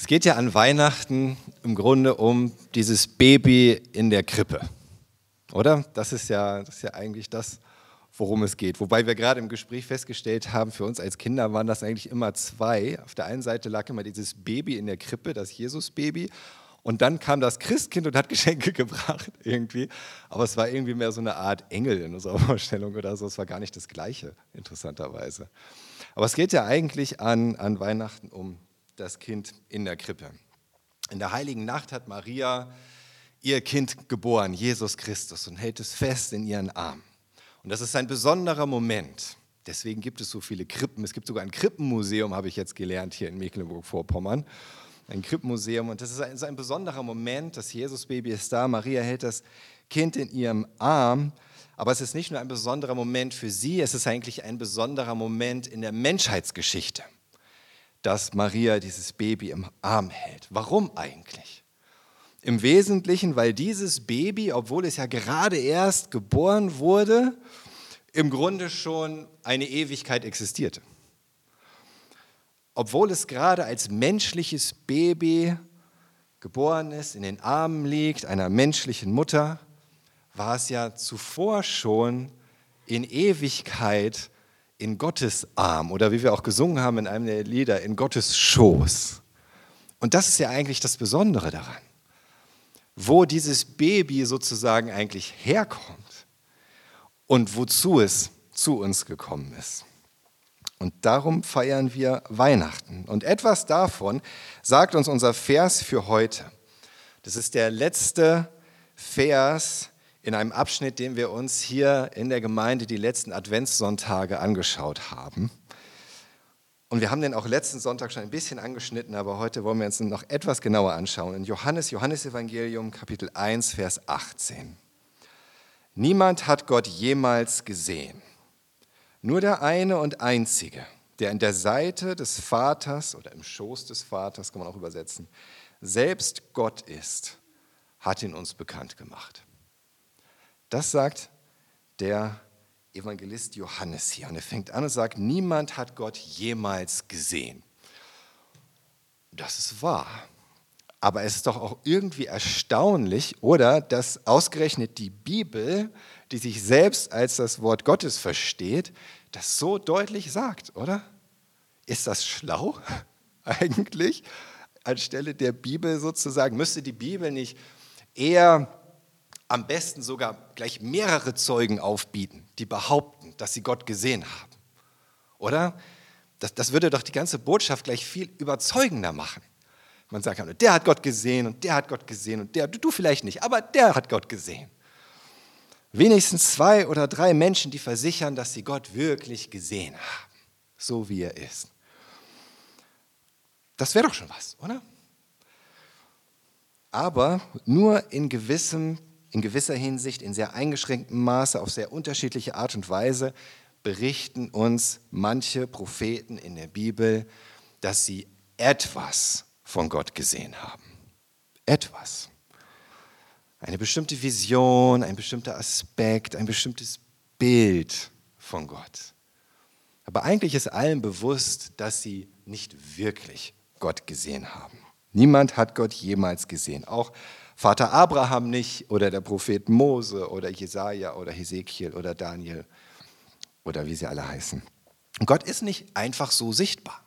Es geht ja an Weihnachten im Grunde um dieses Baby in der Krippe, oder? Das ist ja, das ist ja eigentlich das, worum es geht. Wobei wir gerade im Gespräch festgestellt haben, für uns als Kinder waren das eigentlich immer zwei. Auf der einen Seite lag immer dieses Baby in der Krippe, das Jesus-Baby. Und dann kam das Christkind und hat Geschenke gebracht irgendwie. Aber es war irgendwie mehr so eine Art Engel in unserer Vorstellung oder so. Es war gar nicht das Gleiche, interessanterweise. Aber es geht ja eigentlich an, an Weihnachten um das Kind in der Krippe. In der heiligen Nacht hat Maria ihr Kind geboren, Jesus Christus, und hält es fest in ihren Armen. Und das ist ein besonderer Moment. Deswegen gibt es so viele Krippen. Es gibt sogar ein Krippenmuseum, habe ich jetzt gelernt, hier in Mecklenburg-Vorpommern. Ein Krippenmuseum. Und das ist ein, ist ein besonderer Moment. Das Jesusbaby ist da. Maria hält das Kind in ihrem Arm. Aber es ist nicht nur ein besonderer Moment für sie, es ist eigentlich ein besonderer Moment in der Menschheitsgeschichte dass Maria dieses Baby im Arm hält. Warum eigentlich? Im Wesentlichen, weil dieses Baby, obwohl es ja gerade erst geboren wurde, im Grunde schon eine Ewigkeit existierte. Obwohl es gerade als menschliches Baby geboren ist, in den Armen liegt einer menschlichen Mutter, war es ja zuvor schon in Ewigkeit in Gottes Arm oder wie wir auch gesungen haben in einem der Lieder, in Gottes Schoß. Und das ist ja eigentlich das Besondere daran, wo dieses Baby sozusagen eigentlich herkommt und wozu es zu uns gekommen ist. Und darum feiern wir Weihnachten. Und etwas davon sagt uns unser Vers für heute. Das ist der letzte Vers in einem Abschnitt, den wir uns hier in der Gemeinde die letzten Adventssonntage angeschaut haben. Und wir haben den auch letzten Sonntag schon ein bisschen angeschnitten, aber heute wollen wir uns noch etwas genauer anschauen. In Johannes, Johannes Evangelium, Kapitel 1, Vers 18. Niemand hat Gott jemals gesehen. Nur der eine und einzige, der in der Seite des Vaters oder im Schoß des Vaters, kann man auch übersetzen, selbst Gott ist, hat ihn uns bekannt gemacht. Das sagt der Evangelist Johannes hier. Und er fängt an und sagt, niemand hat Gott jemals gesehen. Das ist wahr. Aber es ist doch auch irgendwie erstaunlich, oder, dass ausgerechnet die Bibel, die sich selbst als das Wort Gottes versteht, das so deutlich sagt, oder? Ist das schlau eigentlich? Anstelle der Bibel sozusagen, müsste die Bibel nicht eher am besten sogar gleich mehrere Zeugen aufbieten, die behaupten, dass sie Gott gesehen haben. Oder? Das, das würde doch die ganze Botschaft gleich viel überzeugender machen. Man sagt, der hat Gott gesehen und der hat Gott gesehen und der, du vielleicht nicht, aber der hat Gott gesehen. Wenigstens zwei oder drei Menschen, die versichern, dass sie Gott wirklich gesehen haben, so wie er ist. Das wäre doch schon was, oder? Aber nur in gewissem in gewisser Hinsicht, in sehr eingeschränktem Maße, auf sehr unterschiedliche Art und Weise berichten uns manche Propheten in der Bibel, dass sie etwas von Gott gesehen haben. Etwas. Eine bestimmte Vision, ein bestimmter Aspekt, ein bestimmtes Bild von Gott. Aber eigentlich ist allen bewusst, dass sie nicht wirklich Gott gesehen haben. Niemand hat Gott jemals gesehen. Auch Vater Abraham nicht oder der Prophet Mose oder Jesaja oder Hesekiel oder Daniel oder wie sie alle heißen. Gott ist nicht einfach so sichtbar.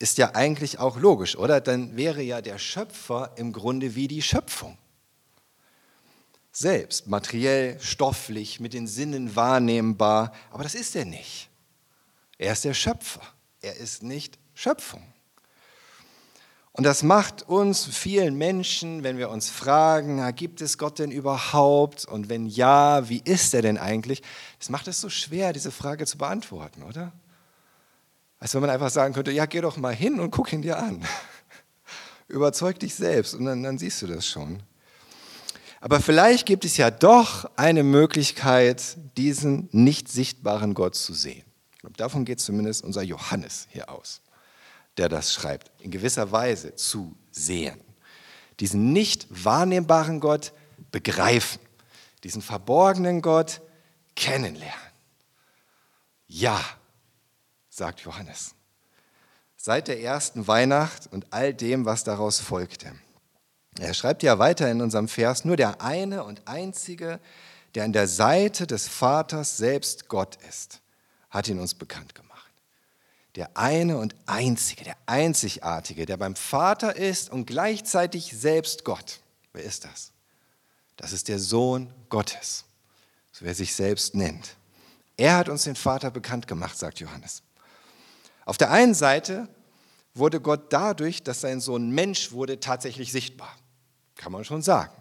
Ist ja eigentlich auch logisch, oder? Dann wäre ja der Schöpfer im Grunde wie die Schöpfung. Selbst, materiell, stofflich, mit den Sinnen wahrnehmbar, aber das ist er nicht. Er ist der Schöpfer. Er ist nicht Schöpfung. Und das macht uns vielen Menschen, wenn wir uns fragen, gibt es Gott denn überhaupt? Und wenn ja, wie ist er denn eigentlich? Das macht es so schwer, diese Frage zu beantworten, oder? Als wenn man einfach sagen könnte, ja, geh doch mal hin und guck ihn dir an. Überzeug dich selbst und dann, dann siehst du das schon. Aber vielleicht gibt es ja doch eine Möglichkeit, diesen nicht sichtbaren Gott zu sehen. Ich glaube, davon geht zumindest unser Johannes hier aus der das schreibt, in gewisser Weise zu sehen. Diesen nicht wahrnehmbaren Gott begreifen, diesen verborgenen Gott kennenlernen. Ja, sagt Johannes. seit der ersten Weihnacht und all dem, was daraus folgte. Er schreibt ja weiter in unserem Vers, nur der eine und einzige, der an der Seite des Vaters selbst Gott ist, hat ihn uns bekannt gemacht. Der eine und einzige, der einzigartige, der beim Vater ist und gleichzeitig selbst Gott. Wer ist das? Das ist der Sohn Gottes, so wer sich selbst nennt. Er hat uns den Vater bekannt gemacht, sagt Johannes. Auf der einen Seite wurde Gott dadurch, dass sein Sohn Mensch wurde, tatsächlich sichtbar. Kann man schon sagen.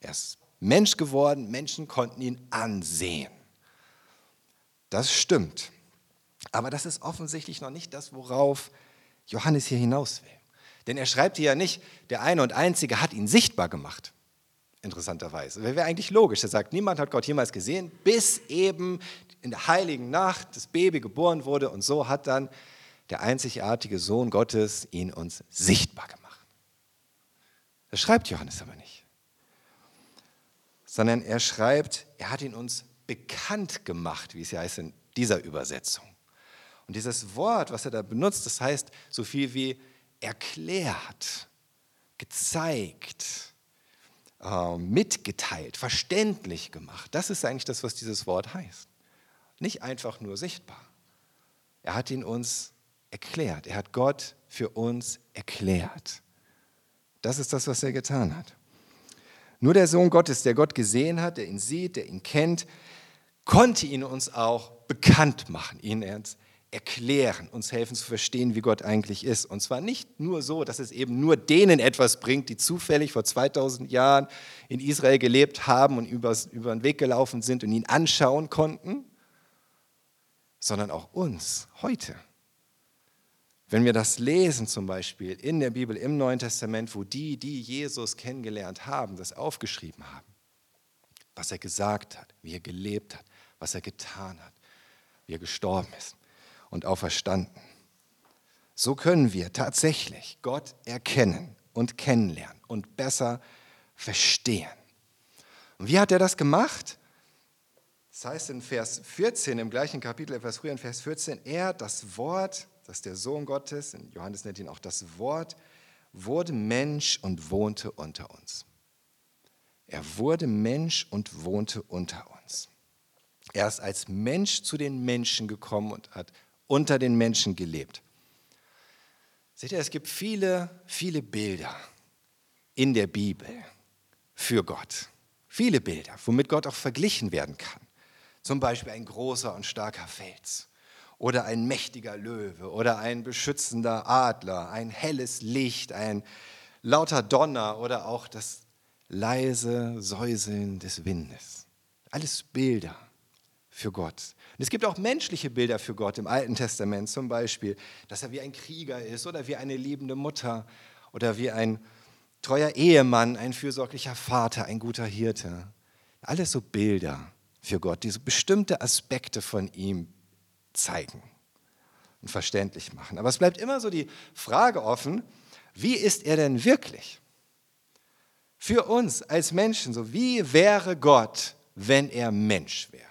Er ist Mensch geworden, Menschen konnten ihn ansehen. Das stimmt. Aber das ist offensichtlich noch nicht das, worauf Johannes hier hinaus will. Denn er schreibt hier ja nicht, der eine und einzige hat ihn sichtbar gemacht. Interessanterweise. Das wäre eigentlich logisch. Er sagt, niemand hat Gott jemals gesehen, bis eben in der heiligen Nacht das Baby geboren wurde. Und so hat dann der einzigartige Sohn Gottes ihn uns sichtbar gemacht. Das schreibt Johannes aber nicht. Sondern er schreibt, er hat ihn uns bekannt gemacht, wie es ja heißt in dieser Übersetzung. Und dieses Wort, was er da benutzt, das heißt so viel wie erklärt, gezeigt, äh, mitgeteilt, verständlich gemacht. Das ist eigentlich das, was dieses Wort heißt. Nicht einfach nur sichtbar. Er hat ihn uns erklärt. Er hat Gott für uns erklärt. Das ist das, was er getan hat. Nur der Sohn Gottes, der Gott gesehen hat, der ihn sieht, der ihn kennt, konnte ihn uns auch bekannt machen, ihn ernst erklären, uns helfen zu verstehen, wie Gott eigentlich ist. Und zwar nicht nur so, dass es eben nur denen etwas bringt, die zufällig vor 2000 Jahren in Israel gelebt haben und über den Weg gelaufen sind und ihn anschauen konnten, sondern auch uns heute. Wenn wir das lesen zum Beispiel in der Bibel im Neuen Testament, wo die, die Jesus kennengelernt haben, das aufgeschrieben haben, was er gesagt hat, wie er gelebt hat, was er getan hat, wie er gestorben ist und auferstanden. So können wir tatsächlich Gott erkennen und kennenlernen und besser verstehen. Und wie hat er das gemacht? Das heißt in Vers 14, im gleichen Kapitel, etwas früher in Vers 14, er, das Wort, das ist der Sohn Gottes, Johannes nennt ihn auch das Wort, wurde Mensch und wohnte unter uns. Er wurde Mensch und wohnte unter uns. Er ist als Mensch zu den Menschen gekommen und hat unter den Menschen gelebt. Seht ihr, es gibt viele, viele Bilder in der Bibel für Gott. Viele Bilder, womit Gott auch verglichen werden kann. Zum Beispiel ein großer und starker Fels oder ein mächtiger Löwe oder ein beschützender Adler, ein helles Licht, ein lauter Donner oder auch das leise Säuseln des Windes. Alles Bilder für Gott. Und es gibt auch menschliche Bilder für Gott im Alten Testament, zum Beispiel, dass er wie ein Krieger ist oder wie eine liebende Mutter oder wie ein treuer Ehemann, ein fürsorglicher Vater, ein guter Hirte. Alles so Bilder für Gott, die so bestimmte Aspekte von ihm zeigen und verständlich machen. Aber es bleibt immer so die Frage offen, wie ist er denn wirklich? Für uns als Menschen, so wie wäre Gott, wenn er Mensch wäre?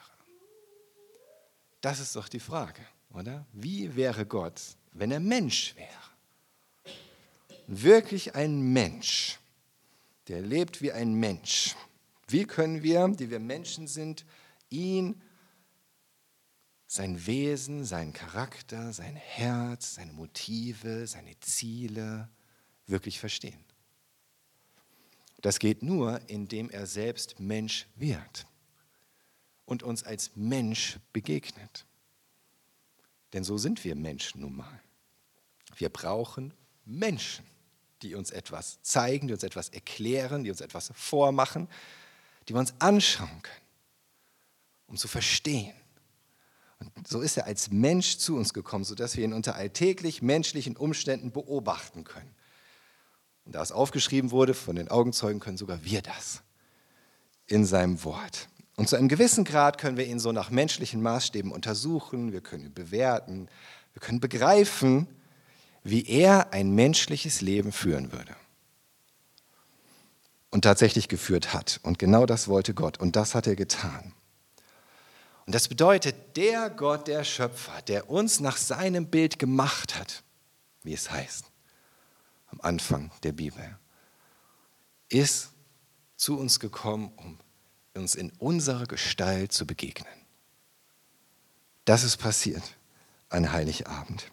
Das ist doch die Frage, oder? Wie wäre Gott, wenn er Mensch wäre? Wirklich ein Mensch, der lebt wie ein Mensch. Wie können wir, die wir Menschen sind, ihn, sein Wesen, seinen Charakter, sein Herz, seine Motive, seine Ziele wirklich verstehen? Das geht nur, indem er selbst Mensch wird und uns als Mensch begegnet. Denn so sind wir Menschen nun mal. Wir brauchen Menschen, die uns etwas zeigen, die uns etwas erklären, die uns etwas vormachen, die wir uns anschauen können, um zu verstehen. Und so ist er als Mensch zu uns gekommen, sodass wir ihn unter alltäglich menschlichen Umständen beobachten können. Und da es aufgeschrieben wurde, von den Augenzeugen können sogar wir das in seinem Wort. Und zu einem gewissen Grad können wir ihn so nach menschlichen Maßstäben untersuchen, wir können ihn bewerten, wir können begreifen, wie er ein menschliches Leben führen würde. Und tatsächlich geführt hat. Und genau das wollte Gott. Und das hat er getan. Und das bedeutet, der Gott, der Schöpfer, der uns nach seinem Bild gemacht hat, wie es heißt, am Anfang der Bibel, ist zu uns gekommen, um uns in unserer Gestalt zu begegnen. Das ist passiert an Heiligabend.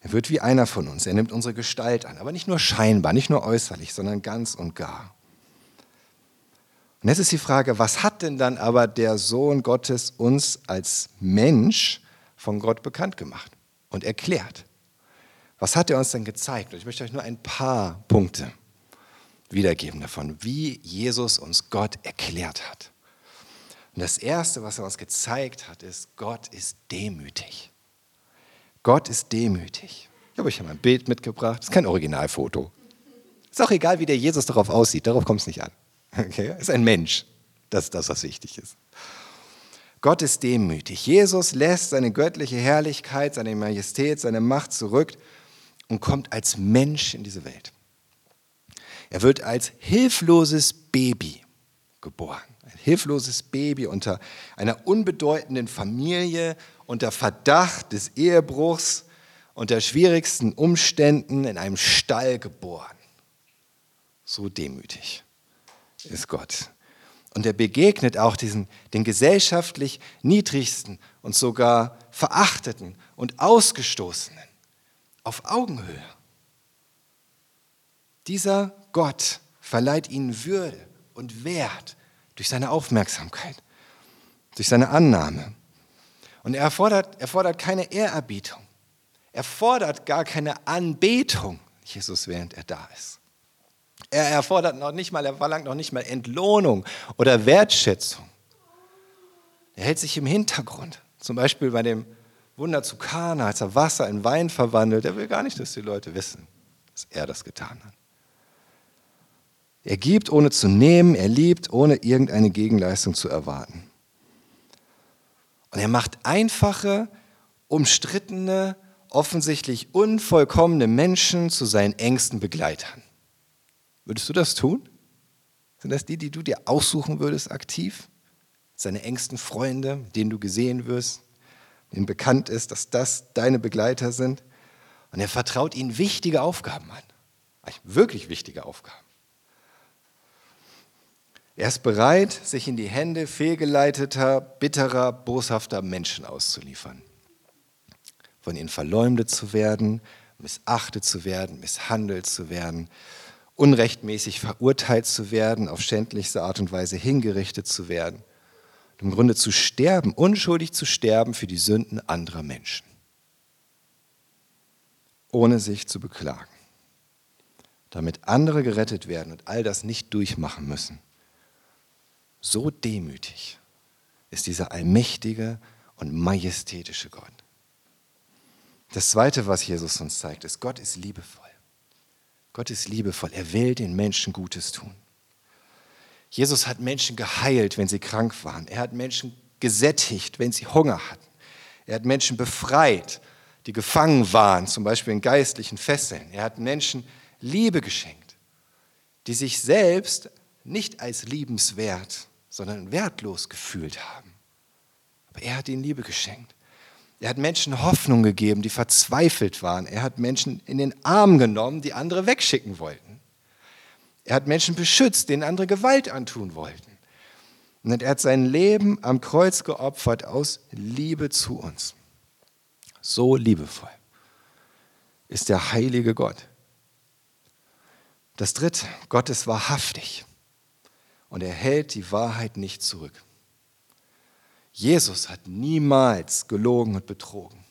Er wird wie einer von uns. Er nimmt unsere Gestalt an, aber nicht nur scheinbar, nicht nur äußerlich, sondern ganz und gar. Und jetzt ist die Frage, was hat denn dann aber der Sohn Gottes uns als Mensch von Gott bekannt gemacht und erklärt? Was hat er uns denn gezeigt? Und ich möchte euch nur ein paar Punkte wiedergeben davon, wie Jesus uns Gott erklärt hat. Und das Erste, was er uns gezeigt hat, ist, Gott ist demütig. Gott ist demütig. Ich habe euch hier mal ein Bild mitgebracht. Das ist kein Originalfoto. Ist auch egal, wie der Jesus darauf aussieht. Darauf kommt es nicht an. Okay? Ist ein Mensch. Das ist das, was wichtig ist. Gott ist demütig. Jesus lässt seine göttliche Herrlichkeit, seine Majestät, seine Macht zurück und kommt als Mensch in diese Welt. Er wird als hilfloses Baby geboren. Ein hilfloses Baby unter einer unbedeutenden Familie, unter Verdacht des Ehebruchs, unter schwierigsten Umständen in einem Stall geboren. So demütig ist Gott. Und er begegnet auch diesen, den gesellschaftlich niedrigsten und sogar verachteten und ausgestoßenen auf Augenhöhe. Dieser Gott verleiht ihnen Würde und Wert durch seine Aufmerksamkeit, durch seine Annahme. Und er fordert, er fordert keine Ehrerbietung. Er fordert gar keine Anbetung, Jesus, während er da ist. Er erfordert noch nicht mal, er verlangt noch nicht mal Entlohnung oder Wertschätzung. Er hält sich im Hintergrund. Zum Beispiel bei dem Wunder zu Kana, als er Wasser in Wein verwandelt. Er will gar nicht, dass die Leute wissen, dass er das getan hat. Er gibt, ohne zu nehmen. Er liebt, ohne irgendeine Gegenleistung zu erwarten. Und er macht einfache, umstrittene, offensichtlich unvollkommene Menschen zu seinen engsten Begleitern. Würdest du das tun? Sind das die, die du dir aussuchen würdest aktiv? Seine engsten Freunde, denen du gesehen wirst, denen bekannt ist, dass das deine Begleiter sind? Und er vertraut ihnen wichtige Aufgaben an. Wirklich wichtige Aufgaben. Er ist bereit, sich in die Hände fehlgeleiteter, bitterer, boshafter Menschen auszuliefern. Von ihnen verleumdet zu werden, missachtet zu werden, misshandelt zu werden, unrechtmäßig verurteilt zu werden, auf schändlichste Art und Weise hingerichtet zu werden. Im Grunde zu sterben, unschuldig zu sterben für die Sünden anderer Menschen, ohne sich zu beklagen, damit andere gerettet werden und all das nicht durchmachen müssen. So demütig ist dieser allmächtige und majestätische Gott. Das Zweite, was Jesus uns zeigt, ist, Gott ist liebevoll. Gott ist liebevoll. Er will den Menschen Gutes tun. Jesus hat Menschen geheilt, wenn sie krank waren. Er hat Menschen gesättigt, wenn sie Hunger hatten. Er hat Menschen befreit, die gefangen waren, zum Beispiel in geistlichen Fesseln. Er hat Menschen Liebe geschenkt, die sich selbst nicht als liebenswert, sondern wertlos gefühlt haben. Aber er hat ihnen Liebe geschenkt. Er hat Menschen Hoffnung gegeben, die verzweifelt waren. Er hat Menschen in den Arm genommen, die andere wegschicken wollten. Er hat Menschen beschützt, denen andere Gewalt antun wollten. Und er hat sein Leben am Kreuz geopfert aus Liebe zu uns. So liebevoll ist der heilige Gott. Das dritte, Gott ist wahrhaftig und er hält die Wahrheit nicht zurück. Jesus hat niemals gelogen und betrogen.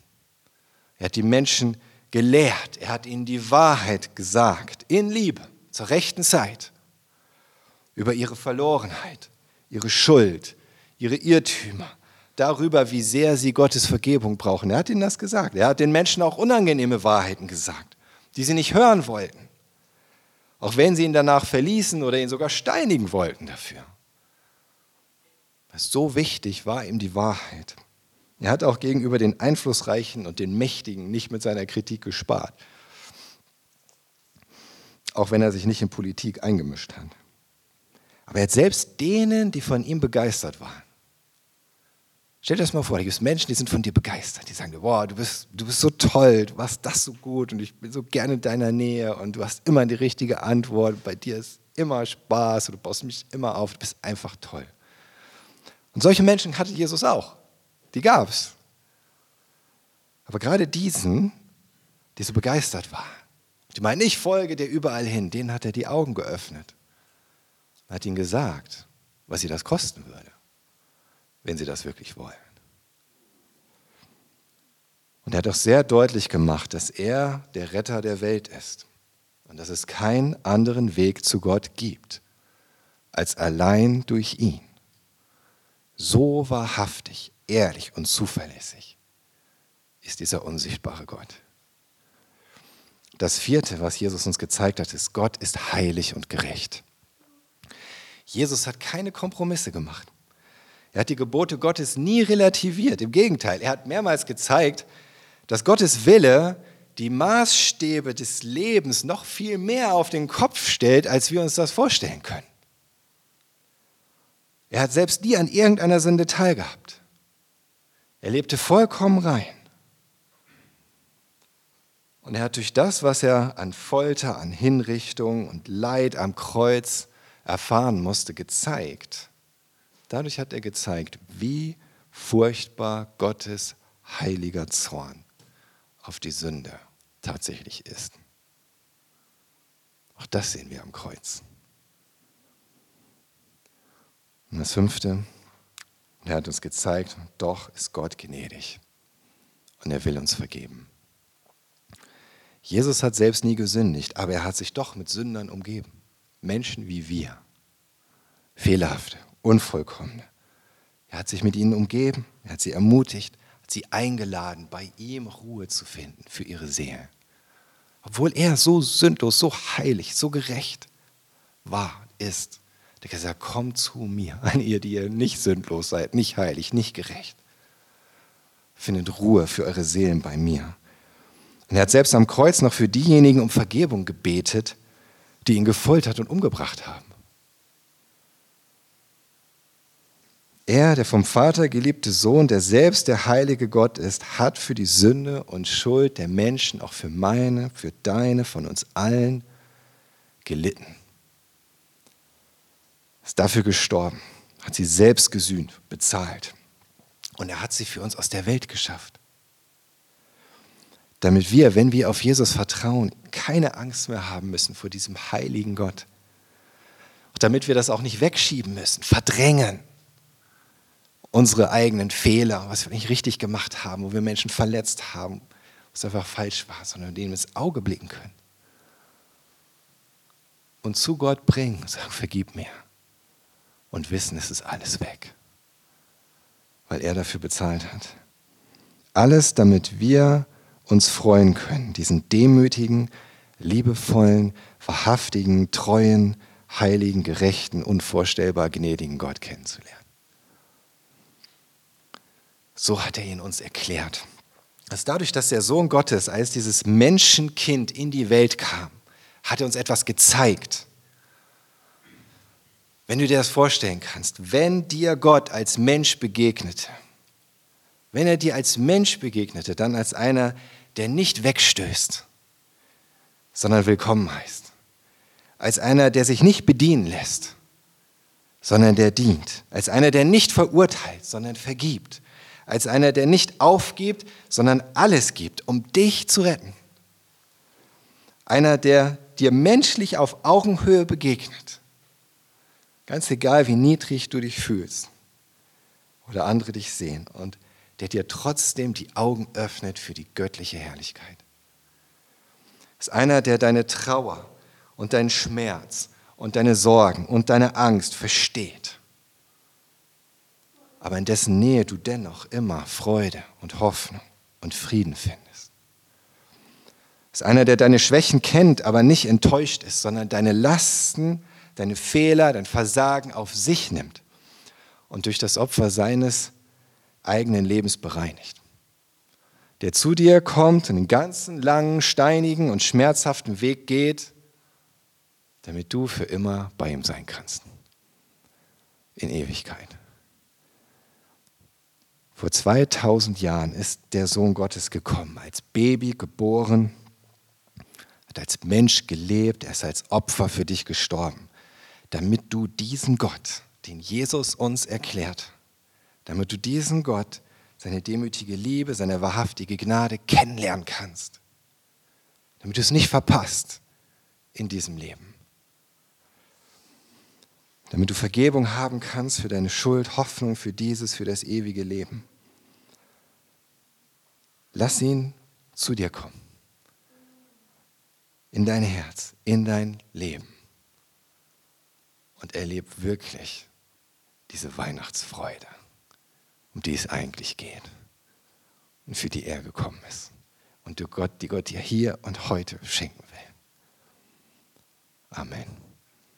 Er hat die Menschen gelehrt, er hat ihnen die Wahrheit gesagt, in Liebe, zur rechten Zeit, über ihre Verlorenheit, ihre Schuld, ihre Irrtümer, darüber, wie sehr sie Gottes Vergebung brauchen. Er hat ihnen das gesagt. Er hat den Menschen auch unangenehme Wahrheiten gesagt, die sie nicht hören wollten, auch wenn sie ihn danach verließen oder ihn sogar steinigen wollten dafür. So wichtig war ihm die Wahrheit. Er hat auch gegenüber den Einflussreichen und den Mächtigen nicht mit seiner Kritik gespart. Auch wenn er sich nicht in Politik eingemischt hat. Aber er hat selbst denen, die von ihm begeistert waren, Stell dir das mal vor, da gibt es Menschen, die sind von dir begeistert. Die sagen dir, boah, du bist, du bist so toll, du machst das so gut und ich bin so gerne in deiner Nähe und du hast immer die richtige Antwort. Bei dir ist immer Spaß und du baust mich immer auf, du bist einfach toll. Und solche Menschen hatte Jesus auch. Die gab es. Aber gerade diesen, die so begeistert waren, die meinen, ich folge dir überall hin, denen hat er die Augen geöffnet. Er hat ihnen gesagt, was sie das kosten würde, wenn sie das wirklich wollen. Und er hat auch sehr deutlich gemacht, dass er der Retter der Welt ist und dass es keinen anderen Weg zu Gott gibt als allein durch ihn. So wahrhaftig, ehrlich und zuverlässig ist dieser unsichtbare Gott. Das vierte, was Jesus uns gezeigt hat, ist, Gott ist heilig und gerecht. Jesus hat keine Kompromisse gemacht. Er hat die Gebote Gottes nie relativiert. Im Gegenteil, er hat mehrmals gezeigt, dass Gottes Wille die Maßstäbe des Lebens noch viel mehr auf den Kopf stellt, als wir uns das vorstellen können. Er hat selbst nie an irgendeiner Sünde teilgehabt. Er lebte vollkommen rein. Und er hat durch das, was er an Folter, an Hinrichtung und Leid am Kreuz erfahren musste, gezeigt. Dadurch hat er gezeigt, wie furchtbar Gottes heiliger Zorn auf die Sünde tatsächlich ist. Auch das sehen wir am Kreuz. Und das fünfte, er hat uns gezeigt, doch ist Gott gnädig und er will uns vergeben. Jesus hat selbst nie gesündigt, aber er hat sich doch mit Sündern umgeben. Menschen wie wir, fehlerhafte, unvollkommene. Er hat sich mit ihnen umgeben, er hat sie ermutigt, sie eingeladen, bei ihm Ruhe zu finden für ihre Seele. Obwohl er so sündlos, so heilig, so gerecht war, ist. Der hat gesagt, kommt zu mir, an ihr, die ihr nicht sündlos seid, nicht heilig, nicht gerecht. Findet Ruhe für eure Seelen bei mir. Und er hat selbst am Kreuz noch für diejenigen um Vergebung gebetet, die ihn gefoltert und umgebracht haben. Er, der vom Vater geliebte Sohn, der selbst der heilige Gott ist, hat für die Sünde und Schuld der Menschen, auch für meine, für deine, von uns allen gelitten. Ist dafür gestorben, hat sie selbst gesühnt, bezahlt. Und er hat sie für uns aus der Welt geschafft. Damit wir, wenn wir auf Jesus vertrauen, keine Angst mehr haben müssen vor diesem heiligen Gott. Und damit wir das auch nicht wegschieben müssen, verdrängen unsere eigenen Fehler, was wir nicht richtig gemacht haben, wo wir Menschen verletzt haben, was einfach falsch war, sondern denen ins Auge blicken können. Und zu Gott bringen, sagen, vergib mir. Und wissen, es ist alles weg, weil er dafür bezahlt hat. Alles, damit wir uns freuen können, diesen demütigen, liebevollen, wahrhaftigen, treuen, heiligen, gerechten, unvorstellbar gnädigen Gott kennenzulernen. So hat er ihn uns erklärt. Dass dadurch, dass der Sohn Gottes als dieses Menschenkind in die Welt kam, hat er uns etwas gezeigt. Wenn du dir das vorstellen kannst, wenn dir Gott als Mensch begegnete, wenn er dir als Mensch begegnete, dann als einer, der nicht wegstößt, sondern willkommen heißt, als einer, der sich nicht bedienen lässt, sondern der dient, als einer, der nicht verurteilt, sondern vergibt, als einer, der nicht aufgibt, sondern alles gibt, um dich zu retten. Einer, der dir menschlich auf Augenhöhe begegnet. Ganz egal, wie niedrig du dich fühlst oder andere dich sehen und der dir trotzdem die Augen öffnet für die göttliche Herrlichkeit. ist einer, der deine Trauer und deinen Schmerz und deine Sorgen und deine Angst versteht aber in dessen Nähe du dennoch immer Freude und Hoffnung und Frieden findest. Es ist einer, der deine Schwächen kennt, aber nicht enttäuscht ist, sondern deine Lasten, deine Fehler, dein Versagen auf sich nimmt und durch das Opfer seines eigenen Lebens bereinigt. Der zu dir kommt und den ganzen langen, steinigen und schmerzhaften Weg geht, damit du für immer bei ihm sein kannst. In Ewigkeit. Vor 2000 Jahren ist der Sohn Gottes gekommen, als Baby geboren, hat als Mensch gelebt, er ist als Opfer für dich gestorben, damit du diesen Gott, den Jesus uns erklärt, damit du diesen Gott, seine demütige Liebe, seine wahrhaftige Gnade kennenlernen kannst, damit du es nicht verpasst in diesem Leben damit du Vergebung haben kannst für deine Schuld, Hoffnung für dieses, für das ewige Leben. Lass ihn zu dir kommen, in dein Herz, in dein Leben und erleb wirklich diese Weihnachtsfreude, um die es eigentlich geht und für die er gekommen ist und die Gott dir hier und heute schenken will. Amen.